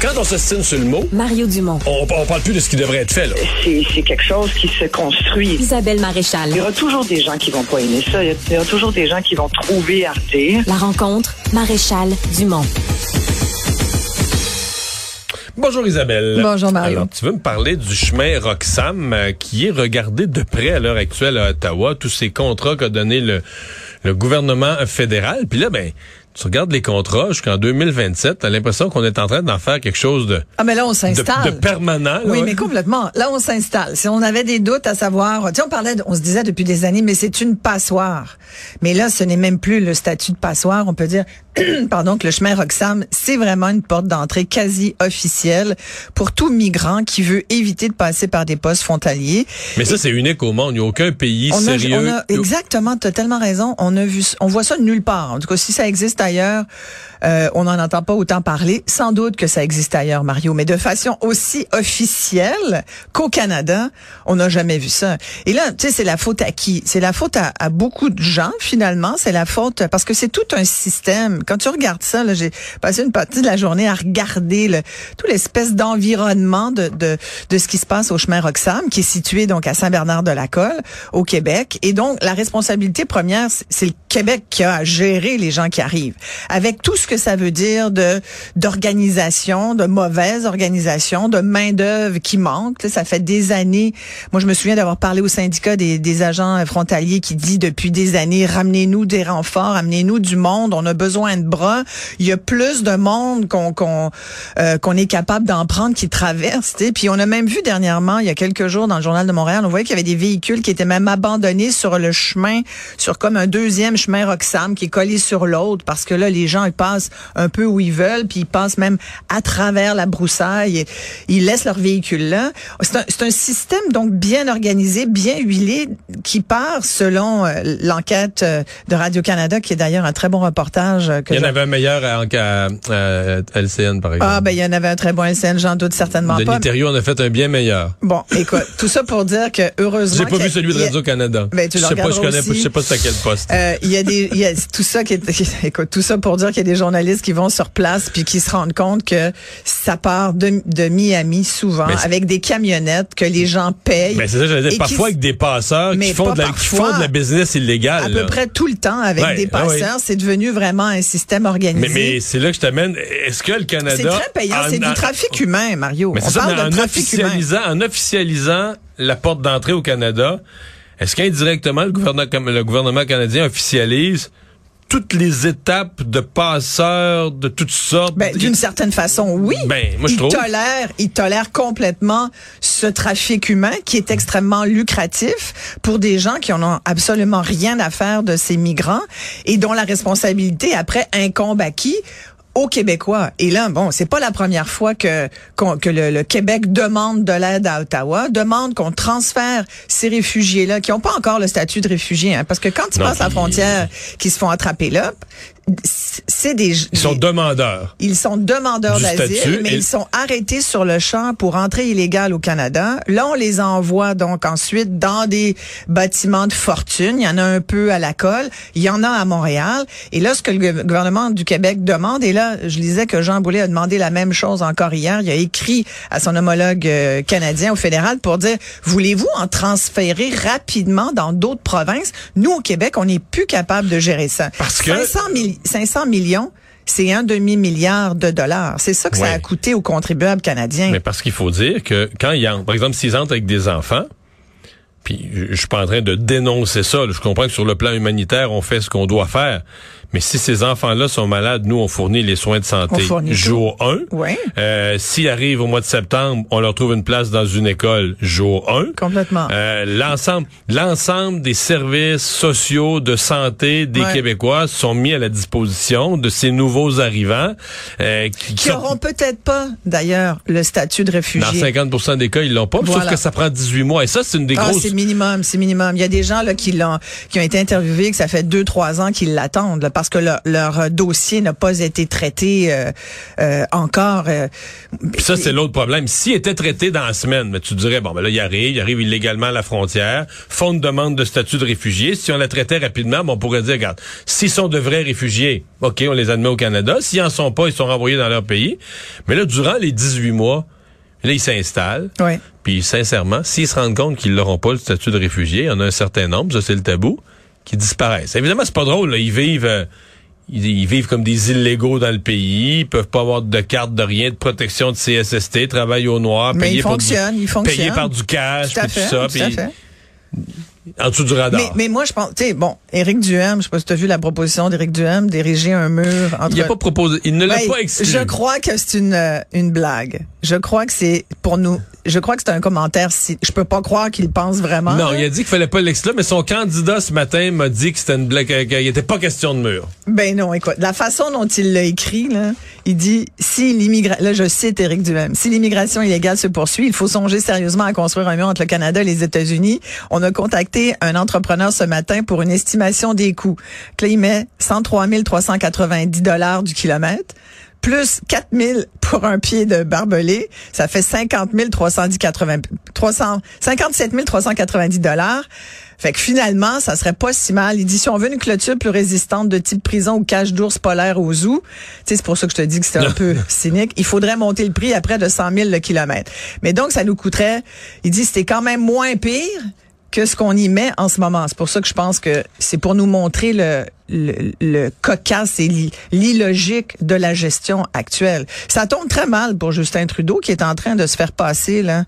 Quand on s'estime sur le mot, Mario Dumont. on, on parle plus de ce qui devrait être fait. Là. c'est c'est quelque chose qui se construit. Isabelle Maréchal. Il y aura toujours des gens qui vont pas aimer ça. Il y aura toujours des gens qui vont trouver à redire. La rencontre, Maréchal Dumont. Bonjour Isabelle. Bonjour, Mario. Alors, tu veux me parler du chemin Roxham euh, qui est regardé de près à l'heure actuelle à Ottawa, tous ces contrats qu'a donné le, le gouvernement fédéral. Puis là, ben, tu regardes les contrats jusqu'en 2027, t'as l'impression qu'on est en train d'en faire quelque chose de, Ah, mais là, on s'installe. de permanent. là, Oui, ouais. mais complètement. Là, on s'installe. Si on avait des doutes à savoir, tu sais, on parlait, on se disait depuis des années, mais c'est une passoire. Mais là, ce n'est même plus le statut de passoire. On peut dire, pardon, que le chemin Roxham, c'est vraiment une porte d'entrée quasi officielle pour tout migrant qui veut éviter de passer par des postes frontaliers. Mais ça, c'est unique au monde. Il n'y a aucun pays On a, sérieux. on a- exactement, tu as tellement raison. On a vu, on voit ça nulle part. En tout cas, si ça existe ailleurs, euh, on n'en entend pas autant parler. Sans doute que ça existe ailleurs, Mario, mais de façon aussi officielle qu'au Canada, on n'a jamais vu ça. Et là, tu sais, c'est la faute à qui? C'est la faute à, beaucoup de gens finalement. C'est la faute parce que c'est tout un système. Quand tu regardes ça, j'ai passé une partie de la journée à regarder le, tout l'espèce d'environnement de, de de ce qui se passe au chemin Roxham, qui est situé donc à Saint-Bernard-de-la-Colle, au Québec. Et donc, la responsabilité première, c'est le Québec qui a à gérer les gens qui arrivent, avec tout ce que ça veut dire de d'organisation, de mauvaise organisation, de main d'œuvre qui manque. Ça fait des années. Moi, je me souviens d'avoir parlé au syndicat des, des agents frontaliers qui dit depuis des années, ramenez-nous des renforts, amenez-nous du monde. On a besoin de bras. Il y a plus de monde qu'on qu'on euh, qu'on est capable d'en prendre qui traverse. tu sais. Puis on a même vu dernièrement, il y a quelques jours, dans le journal de Montréal, on voyait qu'il y avait des véhicules qui étaient même abandonnés sur le chemin, sur comme un deuxième chemin Roxham qui est collé sur l'autre, parce que là, les gens ils passent un peu où ils veulent, puis ils passent même à travers la broussaille. Et ils laissent leur véhicule là. C'est un, un système donc bien organisé, bien huilé, qui part selon euh, l'enquête euh, de Radio Canada, qui est d'ailleurs un très bon reportage euh, que Il y en avait un meilleur à, à- à LCN, par exemple. ah, ben, il y en avait un très bon LCN, j'en doute certainement Denis pas. Thériault en a fait un bien meilleur. Bon, écoute, tout ça pour dire que heureusement. J'ai pas vu celui de Radio-Canada. Ben, tu je sais pas, je connais pas, je sais pas c'est à quel poste. Euh, il y a des, y a tout ça qui est, écoute, tout ça pour dire qu'il y a des journalistes qui vont sur place puis qui se rendent compte que ça part de, de Miami souvent Mais avec des camionnettes que les gens payent. Ben, c'est ça, et dire. Parfois avec des passeurs Mais qui font, de la, qui parfois. font de la business illégale. à là. peu près tout le temps avec Ouais, des passeurs, c'est devenu vraiment un système organisé. Mais, mais c'est là que je t'amène. Est-ce que le Canada. c'est très payant, en- c'est du en- trafic humain, Mario. Mais On ça, parle mais de en trafic humain. officialisant, en officialisant la porte d'entrée au Canada, est-ce qu'indirectement le gouvernement, le gouvernement canadien officialise toutes les étapes de passeurs de toutes sortes? Ben, d'une certaine façon, oui. Ben, moi, je il trouve. tolère, il tolère complètement ce trafic humain qui est extrêmement lucratif pour des gens qui en ont absolument rien à faire de ces migrants et dont la responsabilité après incombe à qui? Aux Québécois. Et là, bon, c'est pas la première fois que que le, le Québec demande de l'aide à Ottawa, demande qu'on transfère ces réfugiés-là qui n'ont pas encore le statut de réfugié, hein, parce que quand ils Non, passent la frontière, qui se font attraper là, c'est des Ils sont des- demandeurs. ils sont demandeurs d'asile, mais et- ils sont arrêtés sur le champ pour entrer illégal au Canada. Là, on les envoie donc ensuite dans des bâtiments de fortune. Il y en a un peu à la colle, il y en a à Montréal. Et là, ce que le gou- gouvernement du Québec demande, et là, je lisais que Jean Boulet a demandé la même chose encore hier. Il a écrit à son homologue euh, canadien au fédéral pour dire, voulez-vous en transférer rapidement dans d'autres provinces? Nous, au Québec, on n'est plus capable de gérer ça. Parce que- 500, milli- 500 millions, c'est un demi-milliard de dollars. C'est ça que ça a coûté aux contribuables canadiens. Mais parce qu'il faut dire que quand ils entrent, par exemple, s'ils entrent avec des enfants, puis je je suis pas en train de dénoncer ça, là, je comprends que sur le plan humanitaire, on fait ce qu'on doit faire. Mais si ces enfants-là sont malades, nous, on fournit les soins de santé. Jour 1. Oui. Euh, S'ils arrivent au mois de septembre, on leur trouve une place dans une école. Jour 1. Complètement. Euh, l'ensemble, l'ensemble des services sociaux de santé des Ouais. Québécois sont mis à la disposition de ces nouveaux arrivants euh, qui, qui auront peut-être pas, d'ailleurs, le statut de dans réfugié. 50 des cas, ils l'ont pas. Sauf Voilà. que ça prend 18 mois. Et ça, c'est une des Ah, grosses. c'est minimum, c'est minimum. Il y a des gens là qui l'ont, qui ont été interviewés, que ça fait deux, trois ans qu'ils l'attendent. là. Parce que leur, leur dossier n'a pas été traité euh, euh, encore. euh, Puis ça, c'est l'autre problème. S'il était traité dans la semaine, mais tu dirais, bon, ben là, il arrive, il arrive illégalement à la frontière, font une demande de statut de réfugié. Si on la traitait rapidement, ben, on pourrait dire, regarde, s'ils sont de vrais réfugiés, OK, on les admet au Canada. S'ils en sont pas, ils sont renvoyés dans leur pays. Mais là, durant les 18 mois, là, ils s'installent. Oui. Puis sincèrement, s'ils se rendent compte qu'ils n'auront pas le statut de réfugié, il y en a un certain nombre, ça c'est le tabou, qui disparaissent. Évidemment, c'est pas drôle, là. ils vivent euh, ils, ils vivent comme des illégaux dans le pays, ils peuvent pas avoir de carte de rien, de protection de CSST, travaillent au noir, Mais payés ils du- ils fonctionnent. par du cash, Tout à puis fait, tout ça, tout à puis fait. En dessous du radar. Mais, mais moi, je pense, tu sais, bon, Éric Duhem, je sais pas si tu as vu la proposition d'Éric Duhem d'ériger un mur entre... il n'a pas proposé, il ne l'a Ben, pas exclu. Je crois que c'est une, euh, une blague. Je crois que c'est pour nous. Je crois que c'est un commentaire. Si, je peux pas croire qu'il pense vraiment. non, là. il a dit qu'il fallait pas l'exclure, mais son candidat ce matin m'a dit que c'était une blague, qu'il n'était pas question de mur. Ben non, écoute, la façon dont il l'a écrit, là, il dit si l'immigration, là je cite Éric Duhem, si l'immigration illégale se poursuit, il faut songer sérieusement à construire un mur entre le Canada et les États-Unis. On a contacté un entrepreneur ce matin pour une estimation des coûts. Là, il met 103 390 dollars du kilomètre. Plus 4 000 pour un pied de barbelé, ça fait 50 310 80 300 57 390 dollars. Fait que finalement, ça serait pas si mal. Il dit si on veut une clôture plus résistante de type prison ou cage d'ours polaire au zoo, tu sais, c'est pour ça que je te dis que c'était un peu cynique. Il faudrait monter le prix à près de 100 000 le kilomètre. Mais donc, ça nous coûterait. Il dit c'était quand même moins pire que ce qu'on y met en ce moment. C'est pour ça que je pense que c'est pour nous montrer le, le, le cocasse et l'i- l'illogique de la gestion actuelle. Ça tombe très mal pour Justin Trudeau qui est en train de se faire passer là.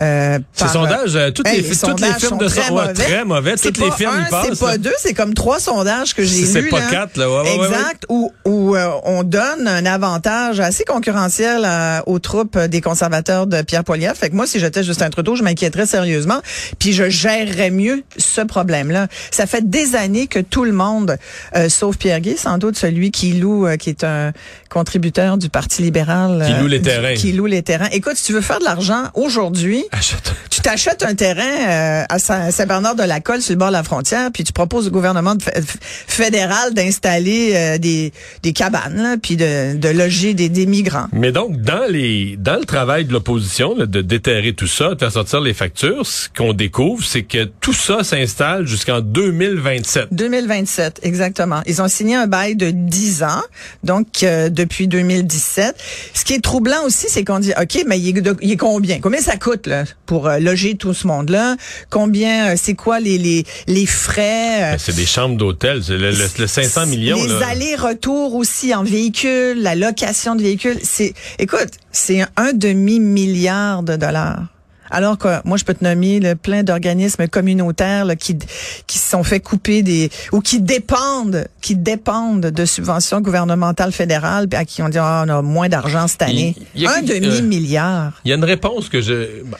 Euh, Ces par- sondages, euh, toutes Hey, les, les toutes les firmes de très mauvais. très mauvais. C'est Toutes les pas firmes un, y passent. C'est pas là. deux, c'est comme trois sondages que j'ai C'est lus. pas là. quatre, là. Ouais, ouais, ouais, exact. Où, où euh, on donne un avantage assez concurrentiel à- aux troupes des conservateurs de Pierre Poilievre. Fait que moi, si j'étais Justin Trudeau, je m'inquiéterais sérieusement. Puis je gérerais mieux ce problème-là. Ça fait des années que tout le monde, euh, sauf Pierre Guy, sans doute celui qui loue, euh, qui est un contributeur du Parti libéral. Qui euh, loue les du- terrains. Qui loue les terrains. Écoute, si tu veux faire de l'argent aujourd'hui, Achète. tu t'achètes un terrain euh, à Saint- Saint-Bernard-de-la-Colle sur le bord de la frontière, puis tu proposes au gouvernement de fédéral d'installer euh, des, des cabanes, là, puis de, de loger des, des migrants. Mais donc, dans les dans le travail de l'opposition, de déterrer tout ça, de faire sortir les factures, ce qu'on découvre, c'est que tout ça s'installe jusqu'en 2027. 2027, exactement. Ils ont signé un bail de 10 ans, donc euh, depuis 2017. Ce qui est troublant aussi, c'est qu'on dit, OK, mais il est, de- il est combien? Combien ça coûte là, pour euh, loger tout ce monde-là? Combien, euh, c'est quoi les, les, les frais? euh, Ben, c'est des chambres d'hôtel, c'est le, le- le 500 millions. Les allers-retours aussi en véhicule, la location de véhicules, c'est, écoute, c'est un demi-milliard de dollars. Alors que moi, je peux te nommer le plein d'organismes communautaires là, qui qui se sont fait couper des ou qui dépendent qui dépendent de subventions gouvernementales fédérales, à qui on dit ah, on a moins d'argent cette année. Il- il un demi milliard. Il y a une réponse que je... ben,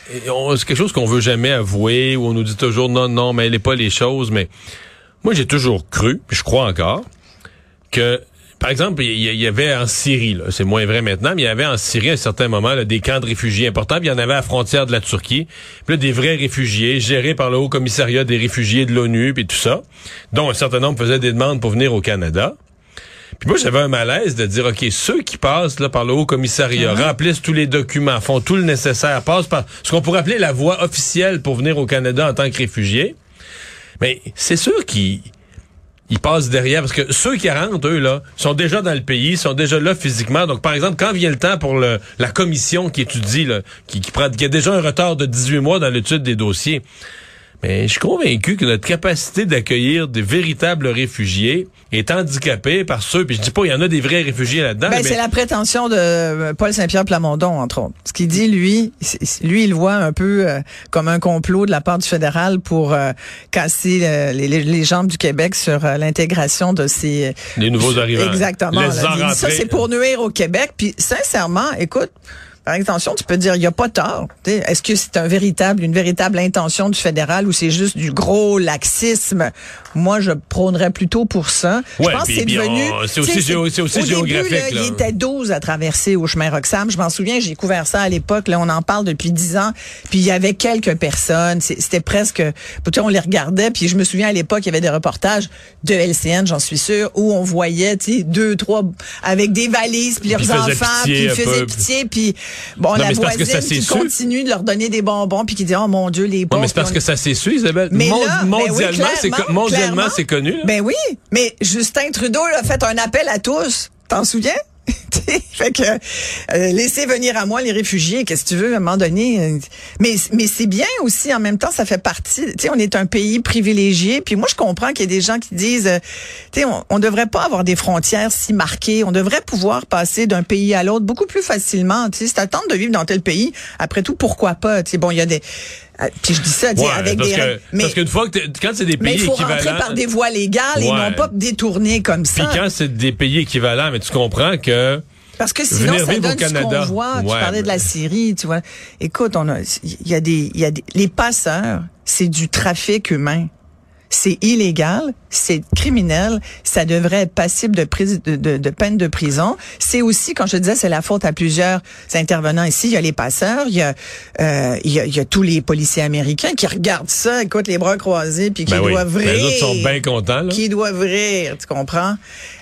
C'est quelque chose qu'on veut jamais avouer, où on nous dit toujours non, non, mais elle n'est pas les choses, mais moi j'ai toujours cru, puis je crois encore, que par exemple, il y, avait en Syrie, c'est moins vrai maintenant, mais il y avait en Syrie à un certain moment là, des camps de réfugiés importants, puis il y en avait à la frontière de la Turquie, puis là, des vrais réfugiés gérés par le Haut Commissariat des réfugiés de l'ONU, puis tout ça, dont un certain nombre faisaient des demandes pour venir au Canada. Puis moi, j'avais un malaise de dire, OK, ceux qui passent là, par le haut commissariat, remplissent tous les documents, font tout le nécessaire, passent par ce qu'on pourrait appeler la voie officielle pour venir au Canada en tant que réfugié. Mais c'est sûr qu'ils ils passent derrière, parce que ceux qui rentrent, eux, là, sont déjà dans le pays, sont déjà là physiquement. Donc, par exemple, quand vient le temps pour le, la commission qui étudie, là, qui, qui, prend, qui a déjà un retard de 18 mois dans l'étude des dossiers, mais je suis convaincu que notre capacité d'accueillir des véritables réfugiés est handicapée par ceux, puis je dis pas, il y en a des vrais réfugiés là-dedans. Ben, mais- c'est la prétention de euh, Paul Saint-Pierre Plamondon, entre autres. Ce qu'il dit, lui, lui, il voit un peu euh, comme un complot de la part du fédéral pour euh, casser euh, les, jambes du Québec sur l'intégration de ces... Les nouveaux arrivants. Exactement. Les là. Dit, ça, c'est pour nuire au Québec. Puis, sincèrement, écoute, par intention, tu peux dire, il n'y a pas tort. Est-ce que c'est un véritable, une véritable intention du fédéral ou c'est juste du gros laxisme? Moi, je prônerais plutôt pour ça. Ouais, je pense que c'est devenu... on- c'est aussi, géo- c'est aussi au début, géographique. là, là. il était 12 à traverser au chemin Roxham. Je m'en souviens, j'ai couvert ça à l'époque. Là, on en parle depuis 10 ans. Puis il y avait quelques personnes. C'était presque... On les regardait. Puis je me souviens, à l'époque, il y avait des reportages de LCN, j'en suis sûre, où on voyait, deux, trois, avec des valises, puis leurs enfants, puis ils faisaient pitié. Puis bon, Non, la c'est parce que voisine qui continue de leur donner des bonbons, puis qui dit, oh mon Dieu, les Ouais, bons. mais c'est parce on- que ça s'est su, Isabelle. mais là, ben oui, mondialement, c'est clairement. c'est connu. là. Ben oui, mais Justin Trudeau a fait un appel à tous. T'en souviens? fait que euh, laissez venir à moi les réfugiés, qu'est-ce que tu veux à un moment donné. euh, Mais mais c'est bien aussi en même temps, ça fait partie. Tu on est un pays privilégié. Puis moi, je comprends qu'il y a des gens qui disent, euh, tu on, on devrait pas avoir des frontières si marquées. On devrait pouvoir passer d'un pays à l'autre beaucoup plus facilement. Tu sais, si t'attends de vivre dans tel pays, après tout, pourquoi pas Tu bon, il y a des. Euh, Puis je dis ça, sais, Ouais, avec parce des. que, mais parce qu'une fois que quand c'est des mais pays il faut rentrer équivalents. par des voies légales et Ouais. non pas détourner comme Puis ça. quand c'est des pays équivalents, mais tu comprends que Parce que sinon, ça donne ce qu'on voit. Tu parlais de la mais- Syrie, tu vois. Écoute, on a, il y a des, il y a des, les passeurs, c'est du trafic humain. C'est illégal, c'est criminel, ça devrait être passible de, prise, de, de, de peine de prison. C'est aussi, quand je disais, c'est la faute à plusieurs intervenants ici. Il y a les passeurs, il y a, euh, il y a, il y a tous les policiers américains qui regardent ça, écoute, les bras croisés, puis qui ben oui, doivent ben, rire les autres sont bien contents. Là. qui doivent rire, tu comprends?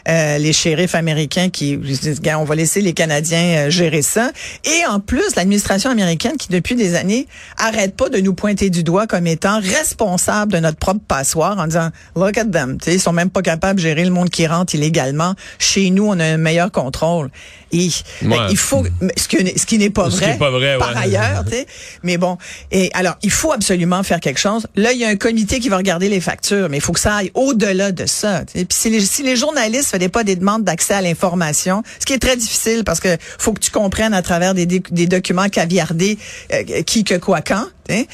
Euh, les shérifs américains qui disent, on va laisser les Canadiens euh, gérer ça. Et en plus, l'administration américaine qui, depuis des années, arrête pas de nous pointer du doigt comme étant responsables de notre propre passoire en disant, look at them. Tu sais, ils sont même pas capables de gérer le monde qui rentre illégalement. Chez nous, on a un meilleur contrôle. Et Ouais. ben, il faut, ce, que, ce qui n'est pas vrai, pas vrai, par ouais. ailleurs, tu sais. Mais bon, et alors, il faut absolument faire quelque chose. Là, il y a un comité qui va regarder les factures, mais il faut que ça aille au-delà de ça. Puis si les, si les journalistes faisaient pas des demandes d'accès à l'information, ce qui est très difficile parce que faut que tu comprennes à travers des, des, documents caviardés euh, qui, que, quoi, quand,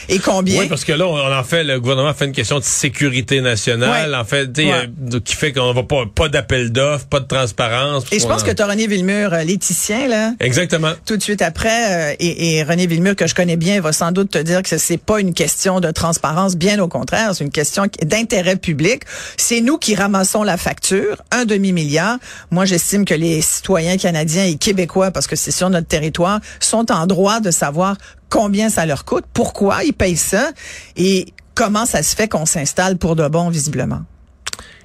et combien. Oui, parce que là, on on en fait, le gouvernement fait une question de sécurité nationale, Ouais. en fait, Ouais. euh, qui fait qu'on va pas, pas d'appel d'offres, pas de transparence. et je pense que tu as René Villemur, l'éthicien, là, Exactement. tout de suite après, euh, et, et René Villemur, que je connais bien, va sans doute te dire que c'est pas une question de transparence, bien au contraire, c'est une question d'intérêt public. C'est nous qui ramassons la facture, un demi-milliard. Moi, j'estime que les citoyens canadiens et québécois, parce que c'est sur notre territoire, sont en droit de savoir combien ça leur coûte, pourquoi ils payent ça, et comment ça se fait qu'on s'installe pour de bon, visiblement.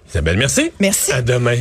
Isabelle, merci. Merci. À demain.